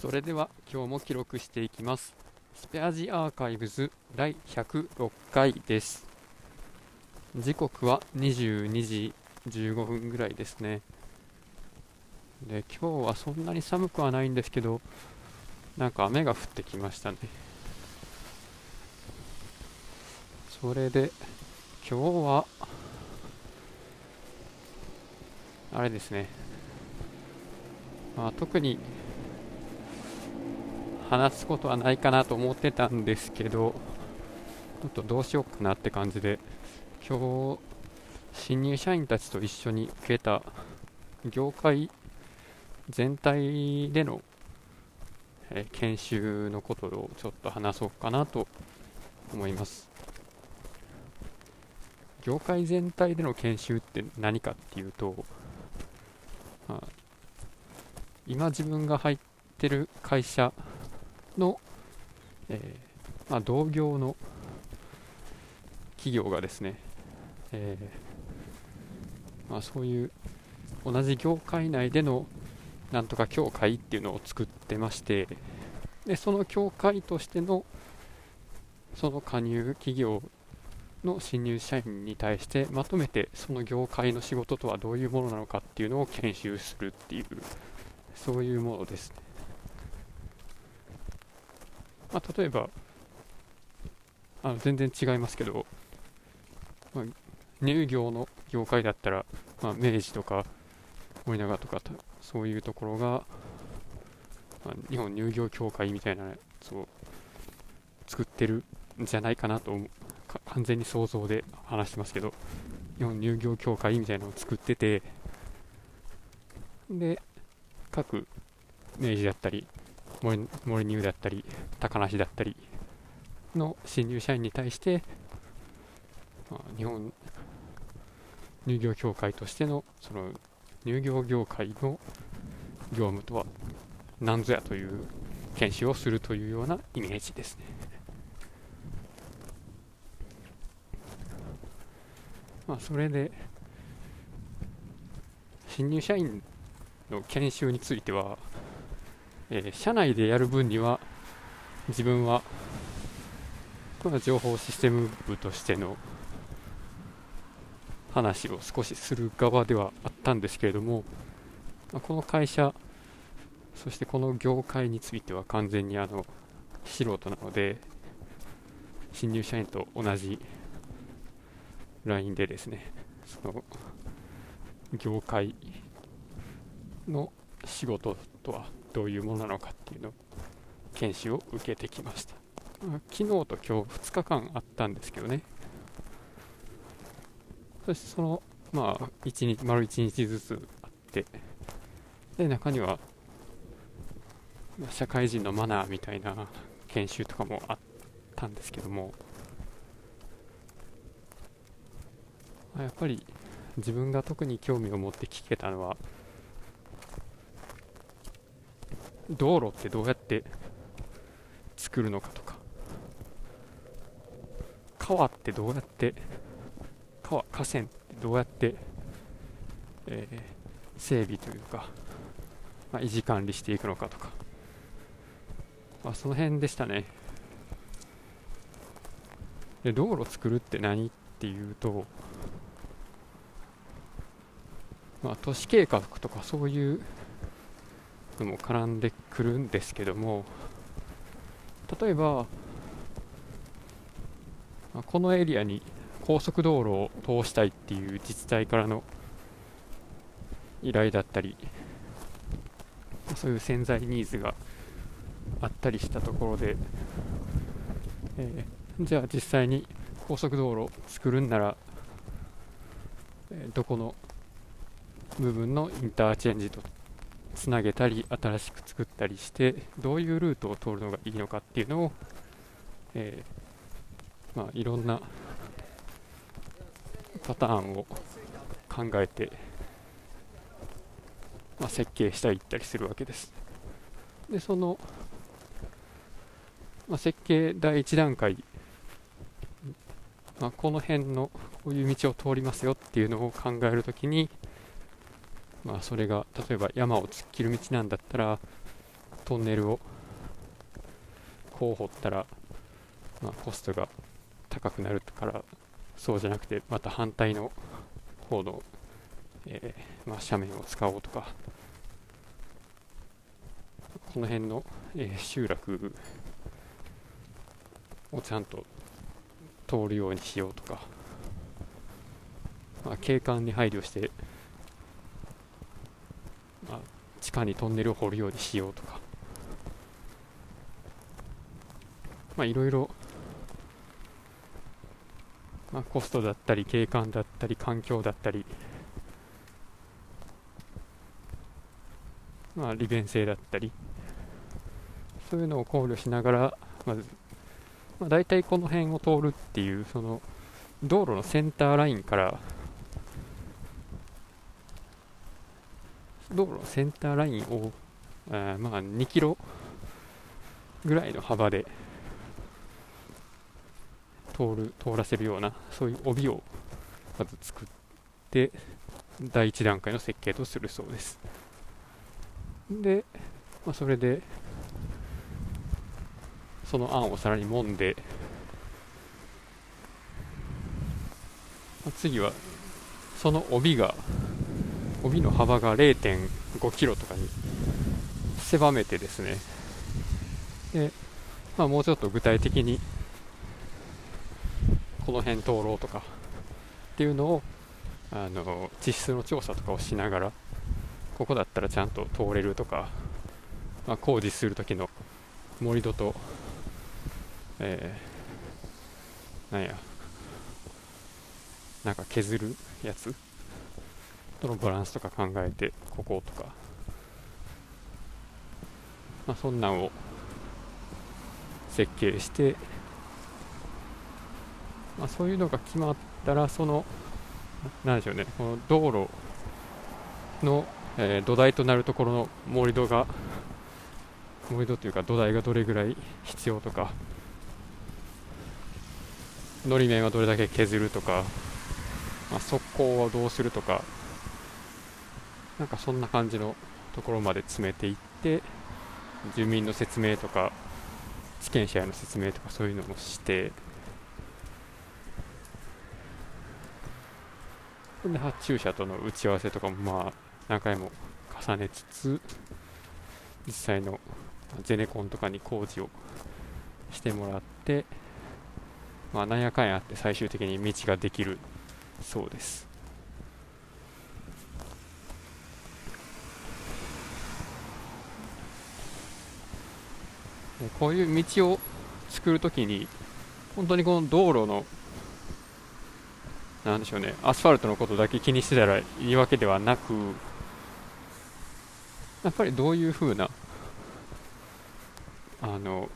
それでは今日も記録していきます。スペアジアーカイブズ第106回です。時刻は22時15分ぐらいですね。で今日はそんなに寒くはないんですけどなんか雨が降ってきましたね。それで今日はあれですね、まあ、特に話すことはないかなと思ってたんですけどちょっとどうしようかなって感じで今日新入社員たちと一緒に受けた業界全体での、え研修のことをちょっと話そうかなと思います。業界全体での研修って何かっていうと、まあ、今自分が入ってる会社の、えー、まあ、同業の企業がですね、えー、まあ、そういう同じ業界内でのなんとか協会っていうのを作ってましてでその協会としてのその加入企業の新入社員に対してまとめてその業界の仕事とはどういうものなのかっていうのを研修するっていうそういうものですね。まあ、例えばあの全然違いますけど、まあ、乳業の業界だったら、まあ、明治とか森永とかそういうところが、まあ、日本乳業協会みたいなやつを作ってるんじゃないかなと完全に想像で話してますけど日本乳業協会みたいなのを作っててで各明治だったり森森乳だったり高梨だったりの新入社員に対して、まあ、日本乳業協会としてのその乳業業界の業務とは何ぞやという研修をするというようなイメージですね。まあ、それで新入社員の研修についてはえー、社内でやる分には自分はこの情報システム部としての話を少しする側ではあったんですけれども、ま、この会社そしてこの業界については完全にあの素人なので新入社員と同じ LINE でですねその業界の仕事とはどういうものなのかっていうのを研修を受けてきました、昨日と今日2日間あったんですけどね。そしてそのまあ1日丸1日ずつあって。で中には社会人のマナーみたいな研修とかもあったんですけども。やっぱり自分が特に興味を持って聞けたのは道路ってどうやって作るのかとか川ってどうやって川河川ってどうやって、えー、整備というか、まあ、維持管理していくのかとか、まあ、その辺でしたね。で道路作るって何っていうと、まあ、都市計画とかそういうのも絡んでくるんですけども例えばこのエリアに高速道路を通したいっていう自治体からの依頼だったりそういう潜在ニーズがあったりしたところで、えー、じゃあ実際に高速道路を作るんなら、えー、どこの部分のインターチェンジとつなげたり新しく作ったりしてどういうルートを通るのがいいのかっていうのを、えー、まあ、いろんなパターンを考えて、まあ、設計したりったりするわけです。でその、まあ、設計第1段階、まこの辺のこういう道を通りますよっていうのを考えるときにまあ、それが例えば山を突っ切る道なんだったらトンネルをこう掘ったら、まあ、コストが高くなるからそうじゃなくてまた反対の方の、えー、まあ、斜面を使おうとかこの辺の、えー、集落をちゃんと通るようにしようとか、まあ、景観に配慮して、まあ、地下にトンネルを掘るようにしようとか。まあいろいろ、まあ、コストだったり景観だったり環境だったりまあ利便性だったりそういうのを考慮しながらまず、まあ、大体この辺を通るっていうその道路のセンターラインから道路センターラインを、え、まあ2キロぐらいの幅で通る通らせるようなそういう帯をまず作って第1段階の設計とするそうです。で、まあ、それでその案をさらに揉んで、まあ、次はその帯が帯の幅が0.5キロとかに狭めてですね。で、まあ、もうちょっと具体的にこの辺通ろうとかっていうのをあの地質の調査とかをしながらここだったらちゃんと通れるとか、まあ、工事する時の盛り土と、えー、なんやなんか削るやつとのバランスとか考えてこことか、まあ、そんなんを設計してまあ、そういうのが決まったらそのなんでしょうねこの道路の、えー、土台となるところの盛り土が盛り土というか土台がどれぐらい必要とかのり面はどれだけ削るとか、まあ、側溝はどうするとかなんかそんな感じのところまで詰めていって住民の説明とか地権者への説明とかそういうのもしてで発注者との打ち合わせとかもまあ何回も重ねつつ実際のゼネコンとかに工事をしてもらってまあなんやかんやあって最終的に道ができるそうです。こういう道を作るときに本当にこの道路のなんでしょうね、アスファルトのことだけ気にしてたらいいわけではなく、やっぱりどういうふうな、あの、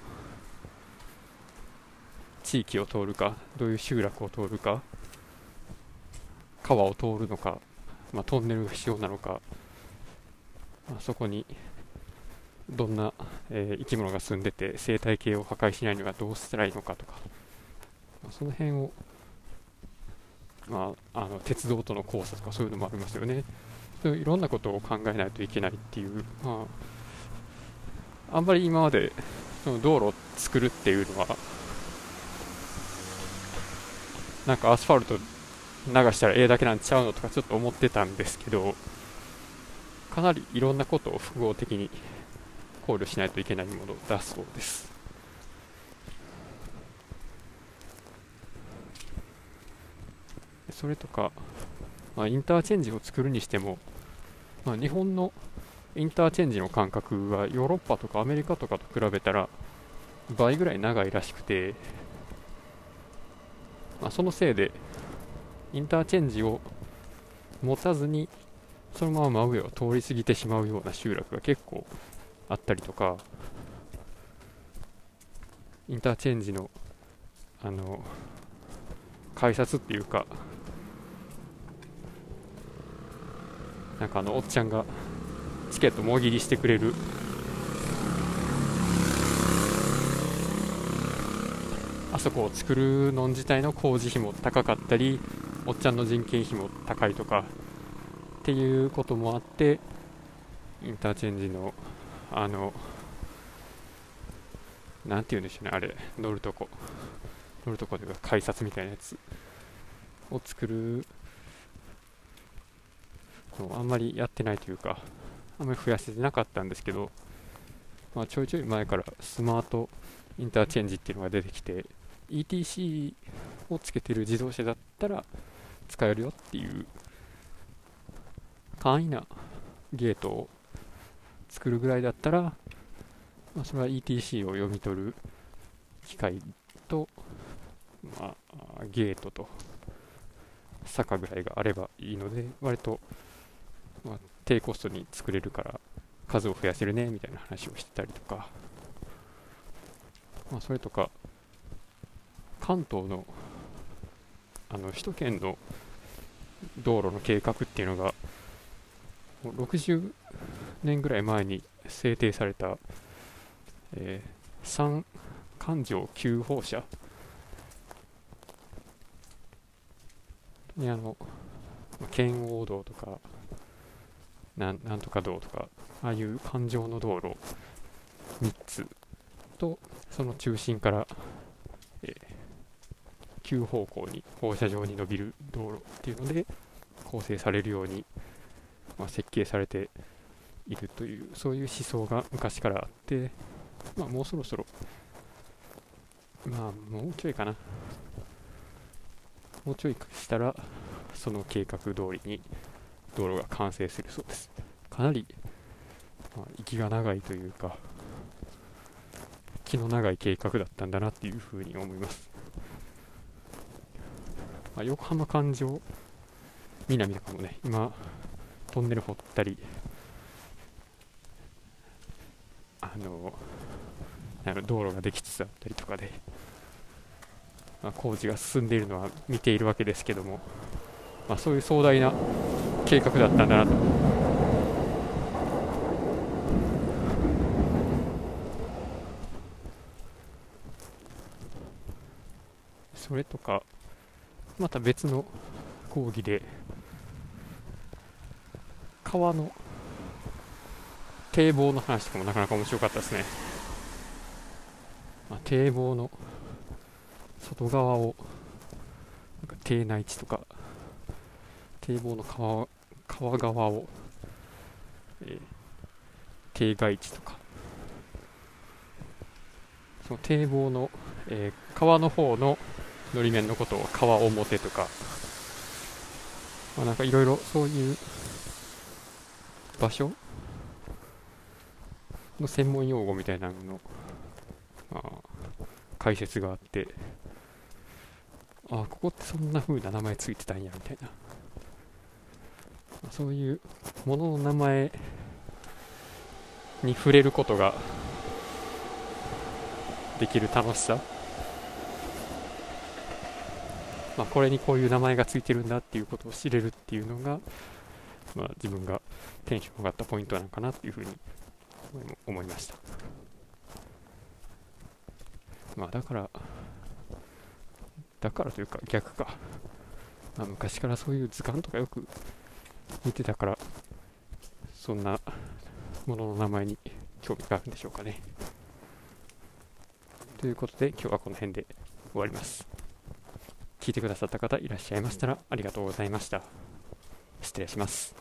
地域を通るか、どういう集落を通るか、川を通るのか、まあ、トンネルが必要なのか、まあ、そこにどんな、えー、生き物が住んでて生態系を破壊しないにはどうしたらいいのかとか、まあ、その辺をまあ、あの鉄道との交差とかそういうのもありますよね。そういろんなことを考えないといけないっていう、まあ、あんまり今までその道路を作るっていうのは、なんかアスファルト流したらええだけなんちゃうのとかちょっと思ってたんですけど、かなりいろんなことを複合的に考慮しないといけないものだそうです。それとか、まあ、インターチェンジを作るにしても、まあ、日本のインターチェンジの間隔はヨーロッパとかアメリカとかと比べたら倍ぐらい長いらしくて、まあ、そのせいでインターチェンジを持たずにそのまま真上を通り過ぎてしまうような集落が結構あったりとかインターチェンジのあの改札っていうかなんかあのおっちゃんがチケットもぎりしてくれる。あそこを作るの自体の工事費も高かったりおっちゃんの人件費も高いとかっていうこともあってインターチェンジのあのなんて言うんでしょうねあれ乗るとこ。乗るとこというか改札みたいなやつを作る。のあんまりやってないというかあんまり増やせてなかったんですけど、まあ、ちょいちょい前からスマートインターチェンジっていうのが出てきて ETC をつけてる自動車だったら使えるよっていう簡易なゲートを作るぐらいだったら、まあ、それは ETC を読み取る機械と、まあ、ゲートと坂ぐらいがあればいいので割と、まあ、低コストに作れるから数を増やせるねみたいな話をしてたりとか、まあ、それとか関東のあの首都圏の道路の計画っていうのが60年ぐらい前に制定された、えー、三環状急放射にあの圏央道とかなんなんとか道とかああいう環状の道路3つ。とその中心から、えー、急方向に放射状に伸びる道路っていうので構成されるように、まあ、設計されているというそういう思想が昔からあって、まあ、もうそろそろまあもうちょいかな。もうちょいしたらその計画通りに道路が完成するそうです。かなり、まあ、息が長いというか気の長い計画だったんだなっていうふうに思います、まあ、横浜環状南とかもね今トンネル掘ったりあの道路ができつつあったりとかで、まあ、工事が進んでいるのは見ているわけですけども、まあ、そういう壮大な計画だったんだなと。それとかまた別の講義で川の堤防の話とかもなかなか面白かったですね、まあ、堤防の外側をなんか堤内地とか堤防の川川側を、えー、堤外地とか。その堤防の、えー、川の方ののり面のことを川表とか、まあ、なんかいろいろそういう場所の専門用語みたいなのの、まあ、解説があってああここってそんな風な名前ついてたんやみたいな。そういうものの名前に触れることができる楽しさ、まあ、これにこういう名前がついてるんだっていうことを知れるっていうのが、まあ、自分がテンション上がったポイントなのかなっていうふうに思いました、まあ、だからだからというか逆か、まあ、昔からそういう図鑑とかよく見てたからそんなものの名前に興味があるんでしょうかね。ということで今日はこの辺で終わります。聞いてくださった方いらっしゃいましたらありがとうございました。失礼します。